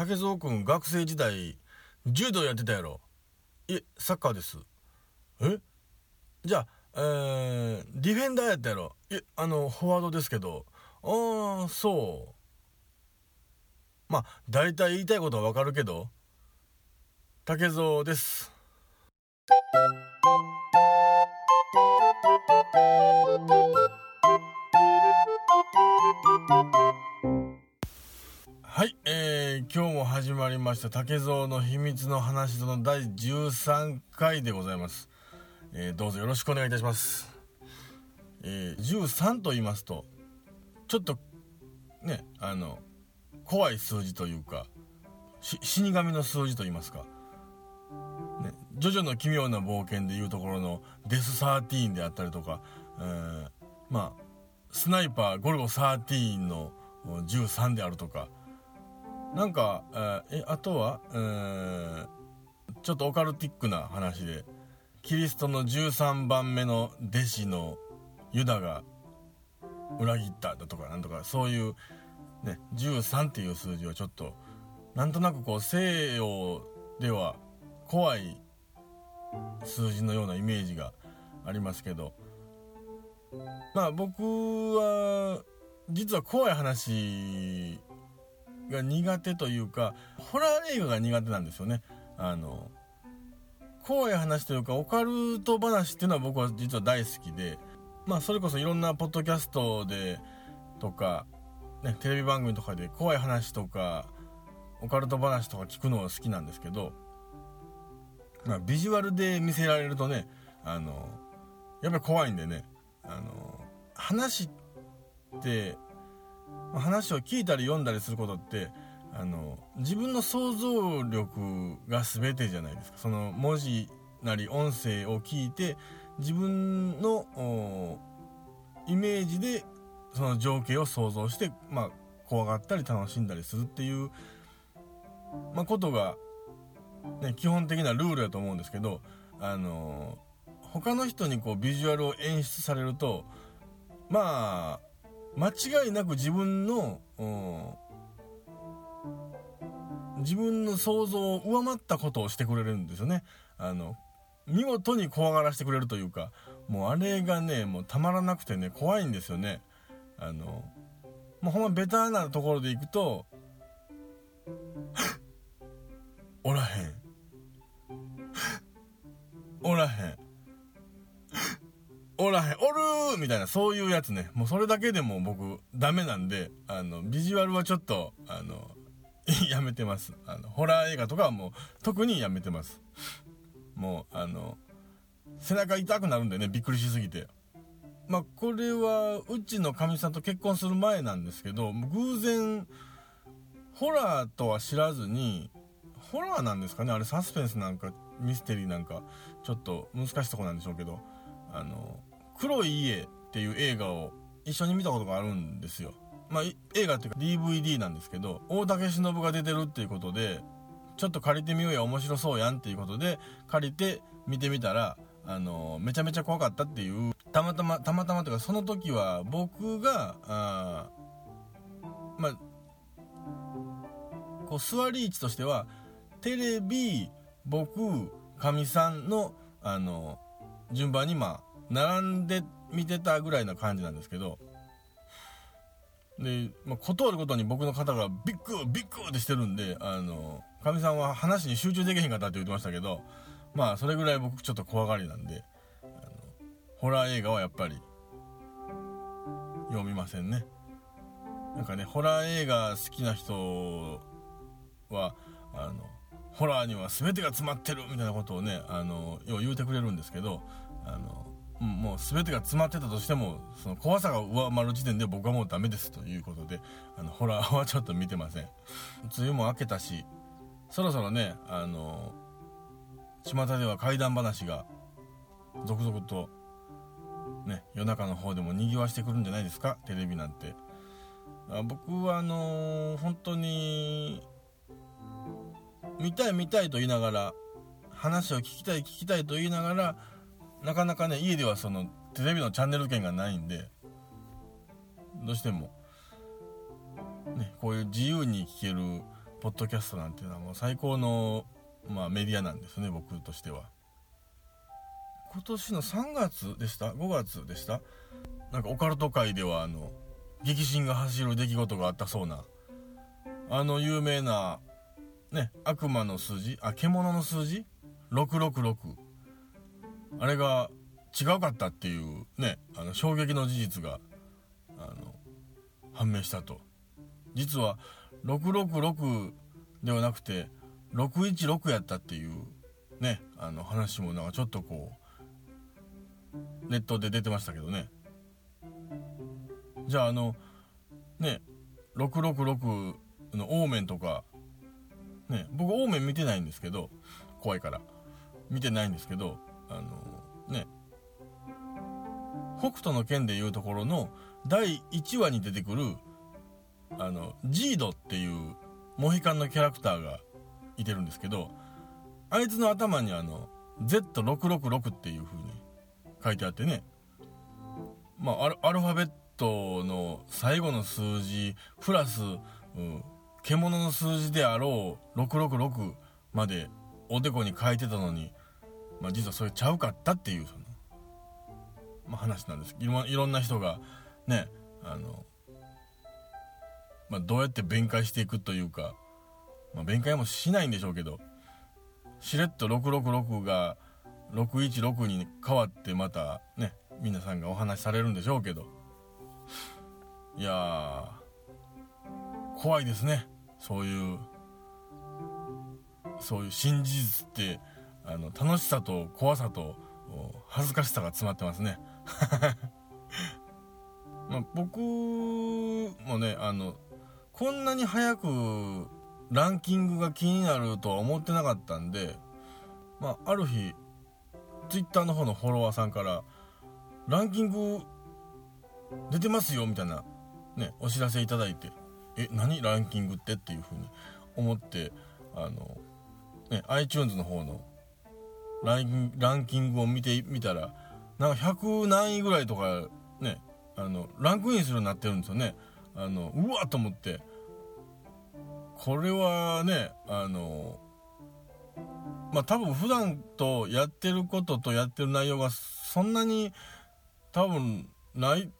竹蔵君学生時代柔道やってたやろ？いえサッカーです。え？じゃあえー、ディフェンダーやったやろ？えあのフォワードですけど。ああそう。まあ大体言いたいことはわかるけど。竹蔵です。はい、えー、今日も始まりました竹蔵の秘密の話の第13回でございます、えー、どうぞよろしくお願いいたします、えー、13と言いますとちょっとねあの怖い数字というか死神の数字と言いますか。ね、ジョジョの奇妙な冒険でいうところのデス13であったりとか、えー、まあスナイパーゴルゴ13の13であるとかなんかえあとは、えー、ちょっとオカルティックな話でキリストの13番目の弟子のユダが裏切っただとかなんとかそういう、ね、13っていう数字はちょっとなんとなくこう西洋では怖い数字のようなイメージがありますけどまあ僕は実は怖い話が苦手というかホラー映画が苦手なんですよね。あの怖い話というかオカルト話っていうのは僕は実は大好きでまあそれこそいろんなポッドキャストでとか、ね、テレビ番組とかで怖い話とかオカルト話とか聞くのが好きなんですけどまあ、ビジュアルで見せられるとねあのやっぱり怖いんでねあの話って話を聞いたり読んだりすることってあの自分の想像力が全てじゃないですか。その文字なり音声を聞いて自分のイメージでその情景を想像して、まあ、怖がったり楽しんだりするっていう、まあ、ことがね、基本的なルールだと思うんですけど、あの、他の人にこうビジュアルを演出されるとまあ間違いなく自分の、自分の想像を上回ったことをしてくれるんですよね。あの見事に怖がらせてくれるというかもうあれがねもうたまらなくてね怖いんですよね。あのもうほんまベターなところでいくとおらへん。おらへん。おらへん。おるみたいな、そういうやつね。もうそれだけでも僕、ダメなんで、あの、ビジュアルはちょっと、あの、やめてます。あの、ホラー映画とかはもう、特にやめてます。もう、あの、背中痛くなるんでね、びっくりしすぎて。まあ、これは、うちのかみさんと結婚する前なんですけど、偶然、ホラーとは知らずに、ホラーなんですかね？あれサスペンスなんかミステリーなんかちょっと難しいとこなんでしょうけどあの黒い家っていう映画を一緒に見たことがあるんですよ。まあ映画っていうか DVD なんですけど大竹しのぶが出てるっていうことでちょっと借りてみようや面白そうやんっていうことで借りて見てみたらあのめちゃめちゃ怖かったっていうたまたまたまたまというかその時は僕があまあこう座り位置としてはテレビ僕かみさんのあの順番にまあ並んで見てたぐらいな感じなんですけどで、まあ、断ることに僕の肩がビッグビッグってしてるんであのかみさんは話に集中できへんかったって言ってましたけどまあそれぐらい僕ちょっと怖がりなんであのホラー映画はやっぱり読みませんね。なんかねホラー映画好きな人はあのホラーには全てが詰まってるみたいなことをねあのよう言うてくれるんですけどあのもう全てが詰まってたとしてもその怖さが上回る時点で僕はもうダメですということであのホラーはちょっと見てません。梅雨も明けたしそろそろねあの巷では怪談話が続々とね夜中の方でも賑わしてくるんじゃないですか？テレビなんて。僕はあのー、本当に見たい見たいと言いながら話を聞きたい聞きたいと言いながらなかなかね家ではそのテレビのチャンネル権がないんでどうしても。ねこういう自由に聞けるポッドキャストなんていうのはもう最高の、まあ、メディアなんですね僕としては。今年の3月でした？5月でした？なんかオカルト界ではあの激震が走る出来事があったそうなあの有名なね悪魔の数字あ獣の数字666あれが違うかったっていうねあの衝撃の事実があの判明したと。実は666ではなくて616やったっていうねあの話もなんかちょっとこうネットで出てましたけどね。じゃああのね666のオーメンとかね僕オーメン見てないんですけど怖いから。見てないんですけどあのね北斗の拳でいうところの第1話に出てくるあのジードっていうモヒカンのキャラクターがいてるんですけどあいつの頭にあの Z666 っていう風に書いてあってねまあアルファベットの最後の数字プラス、うん、獣の数字であろう666までおでこに書いてたのに、まあ、実はそれちゃうかったっていうその、まあ、話なんです。いろんな人がねあのまあ、どうやって弁解していくというか、まあ、弁解もしないんでしょうけどしれっと666が616に変わってまたね皆さんがお話しされるんでしょうけど。いや怖いですね。そういうそういう新事実ってあの楽しさと怖さと恥ずかしさが詰まってますね まあ、僕もねあのこんなに早くランキングが気になるとは思ってなかったんで、まあ、ある日 Twitter の方のフォロワーさんから「ランキング出てますよ」みたいな、ね、お知らせいただいて「え何ランキングって?」っていうふうに思ってあの、ね、iTunes の方のランランキングを見てみたらなんか100何位ぐらいとかねあのランクインするようになってるんですよね。あのうわっと思って。これはねあのまあ多分普段とやってることとやってる内容がそんなに多分ない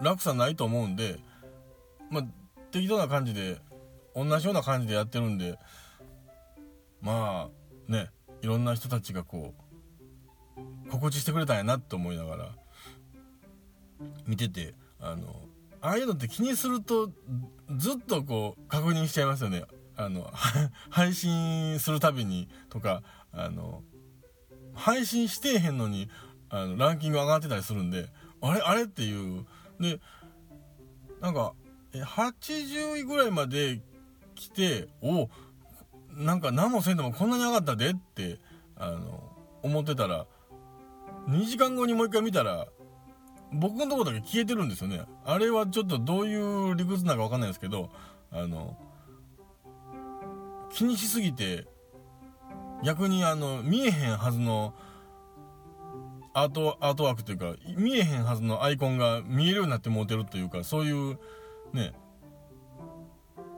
落差ないと思うんでまあ適当な感じで同じような感じでやってるんでまあね。いろんな人たちがこう心地してくれたんやなって思いながら見ててあのああいうのって気にするとずっとこう確認しちゃいますよね。あの 配信するたびにとかあの配信してへんのにあのランキング上がってたりするんであれあれっていうでなんか80位ぐらいまで来ておなんか何もせんでもこんなに上がったでってあの思ってたら2時間後にもう一回見たら僕のとこだけ消えてるんですよね。あれはちょっとどういう理屈なのか分かんないですけどあの気にしすぎて逆にあの見えへんはずのアートアートワークというか見えへんはずのアイコンが見えるようになってもうてるというかそういうね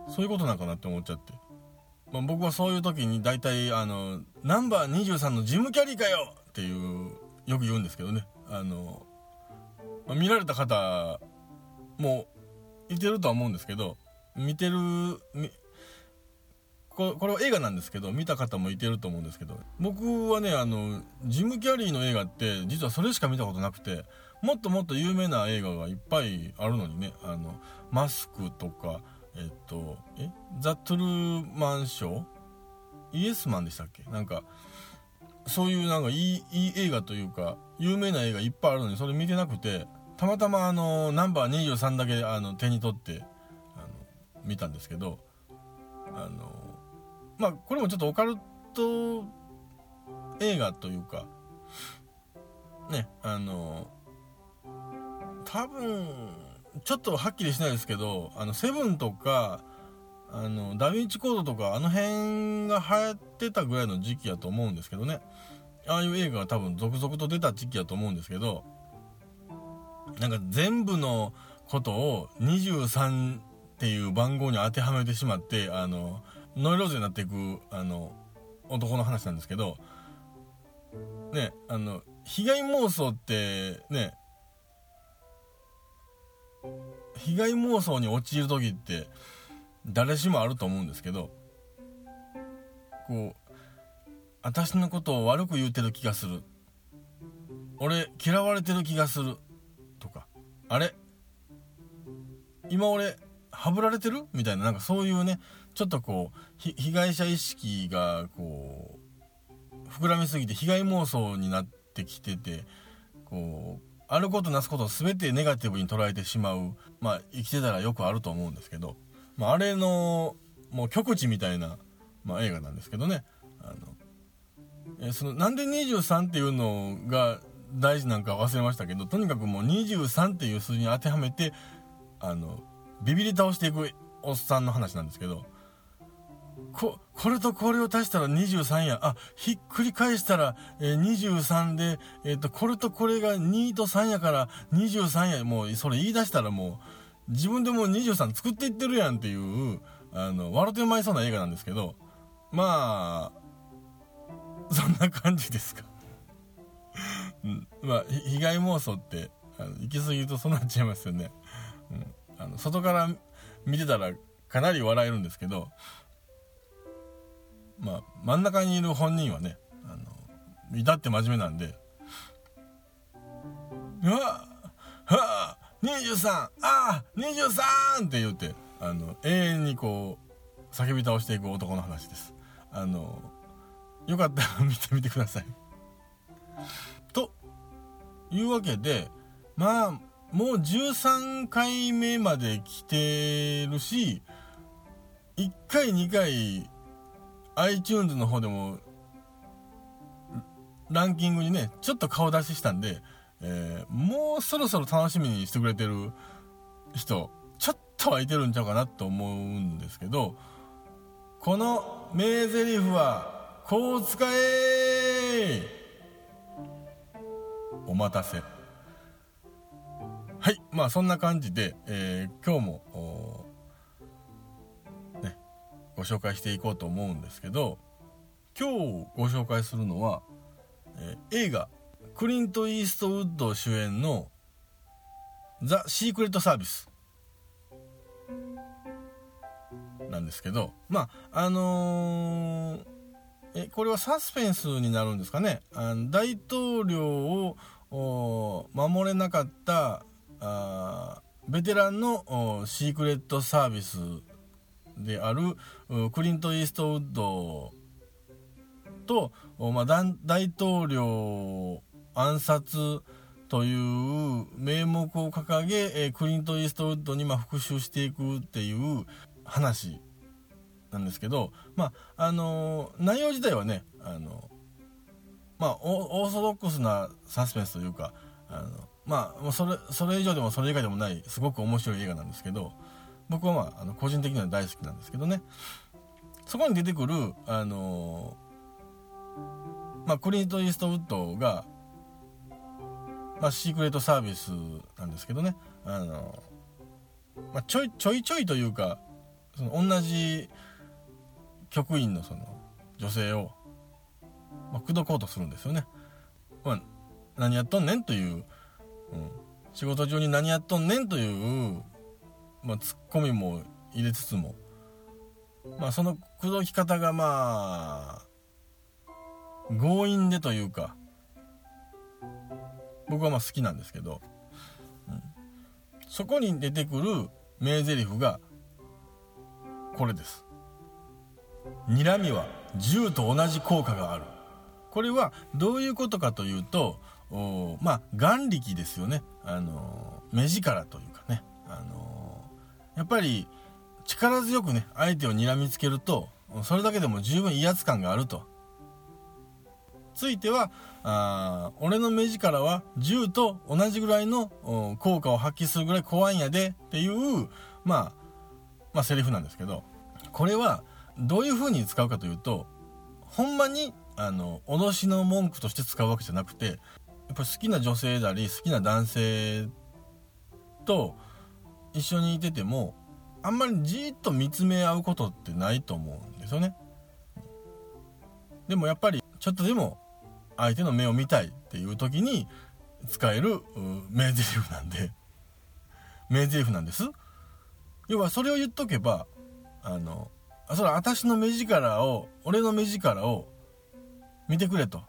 そういうことなんかなって思っちゃって、まあ、僕はそういう時に大体あのナンバー23のジムキャリーかよっていうよく言うんですけどね。あのまあ、見られた方もいてるとは思うんですけど見てるここれは映画なんですけど見た方もいてると思うんですけど僕はねあのジム・キャリーの映画って実はそれしか見たことなくてもっともっと有名な映画がいっぱいあるのにねあのマスクとかえっとえ？ザ・トゥルーマンショー？イエスマンでしたっけ？なんかそういうなんかいいいい映画というか有名な映画いっぱいあるのにそれ見てなくてたまたまあのナンバー23だけあの手に取ってあの見たんですけどあのまあこれもちょっとオカルト映画というかねあの多分ちょっとはっきりしないですけどあのセブンとかあのダヴィンチコードとかあの辺が流行ってたぐらいの時期やと思うんですけどね。ああいう映画が多分続々と出た時期やと思うんですけどなんか全部のことを23っていう番号に当てはめてしまってあのノイローゼになっていくあの男の話なんですけどねあの被害妄想ってね被害妄想に陥る時って誰しもあると思うんですけどこう私のことを悪く言うてる気がする。俺嫌われてる気がする。とかあれ？今俺はぶられてる？みたいななんかそういうねちょっとこう被害者意識がこう膨らみすぎて被害妄想になってきててこうあることなすことを全てネガティブに捉えてしまうまあ生きてたらよくあると思うんですけど、まあ、あれのもう極致みたいな、まあ、映画なんですけどね。あのえそのなんで23っていうのが大事なんか忘れましたけどとにかくもう23っていう数字に当てはめてあのビビり倒していくおっさんの話なんですけどここれとこれを足したら23やあひっくり返したら、えー、23で、えーと、これとこれが2と3やから23やもうそれ言い出したらもう自分でもう23作っていってるやんっていうあの笑ってまいそうな映画なんですけどまあ そんな感じですか。うん、まあ被害妄想ってあの行き過ぎるとそうなっちゃいますよね、うん、あの外から見てたらかなり笑えるんですけどまあ真ん中にいる本人はねあの至って真面目なんで「うわはあ23ああ 23!」って言ってあの永遠にこう叫び倒していく男の話ですあのよかったら見てみてくださいというわけでまあもう13回目まで来てるし1回2回 iTunes の方でもランキングにねちょっと顔出ししたんで、えー、もうそろそろ楽しみにしてくれてる人ちょっとはいてるんちゃうかなと思うんですけどこの名台詞はこう使えお待たせ。はいまあそんな感じで、えー、今日もご紹介していこうと思うんですけど今日ご紹介するのは、え、映画クリント・イーストウッド主演の「ザ・シークレット・サービス」なんですけどまああのー、えこれはサスペンスになるんですかね。あの大統領を守れなかったベテランのシークレットサービスであるクリント・イーストウッドと、まあ、大統領暗殺という名目を掲げクリント・イーストウッドにま復讐していくっていう話なんですけど、まああの内容自体はね、あのまあ、オーソドックスなサスペンスというかあの、まあ、それそれ以上でもそれ以外でもないすごく面白い映画なんですけど、僕はまああの個人的には大好きなんですけどね。そこに出てくるあのー、まあクリント・イーストウッドがまあシークレットサービスなんですけどね。あのー、まあ、ちょいちょいちょいというかその同じ局員のその女性を、まあ、口説こうとするんですよね。まあ、何やっとんねんという、うん、仕事中に何やっとんねんというまあ、ツッコミも入れつつも、まあ、その口説き方がまあ強引でというか僕はまあ好きなんですけど、うん、そこに出てくる名台詞がこれです。睨みは銃と同じ効果がある。これはどういうことかというとまあ眼力ですよね。あの目力というかね。あのやっぱり力強くね相手を睨みつけるとそれだけでも十分威圧感があると。ついてはあ俺の目力は銃と同じぐらいの効果を発揮するぐらい怖いんやでっていう、まあ、まあセリフなんですけどこれはどういう風に使うかというとほんまにあの脅しの文句として使うわけじゃなくてやっぱり好きな女性であり好きな男性と一緒にいててもあんまりじーっと見つめ合うことってないと思うんですよね。でもやっぱりちょっとでも相手の目を見たいっていう時に使える名台詞なんで。名台詞なんです。要はそれを言っとけばあのそれは私の目力を俺の目力を見てくれと。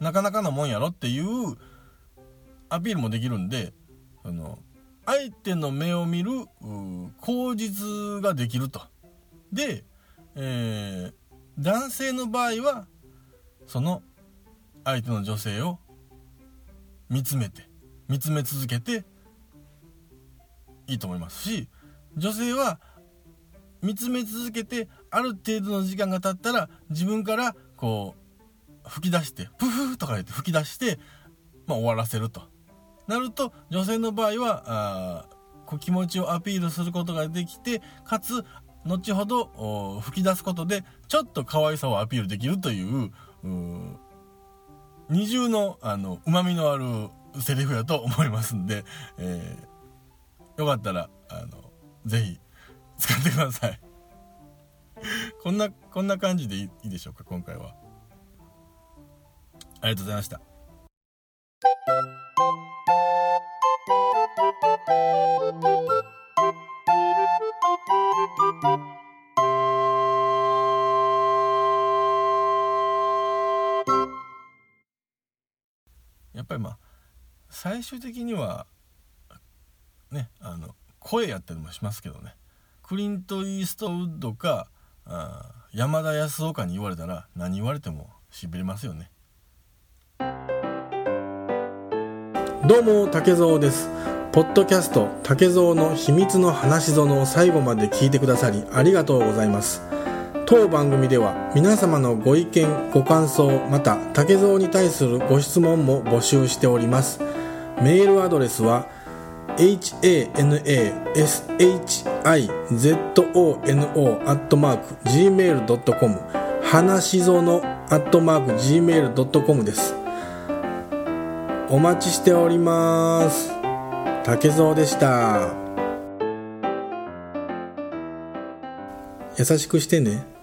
なかなかのもんやろっていうアピールもできるんであの相手の目を見る口実ができると。で、えー、男性の場合はその相手の女性を見つめて見つめ続けていいと思います。し女性は見つめ続けてある程度の時間が経ったら自分からこう吹き出してプフーとか言って吹き出して、まあ、終わらせると。なると女性の場合はあこ気持ちをアピールすることができてかつ後ほど吹き出すことでちょっと可愛さをアピールできるという二重のあの旨味のあるセリフやと思いますんで、えー、よかったらあのぜひ使ってください。こんなこんな感じでいいでしょうか今回は。ありがとうございました。最終的にはねあの声やったりもしますけどね。クリント・イーストウッドかあ山田康夫かに言われたら何言われてもしびれますよね。どうも竹蔵です。ポッドキャスト竹蔵の秘密の話園を最後まで聞いてくださりありがとうございます。当番組では皆様のご意見ご感想また竹蔵に対するご質問も募集しております。メールアドレスは hanashizono.gmail.com 花しぞの .gmail.com です。お待ちしております。竹蔵でした。優しくしてね。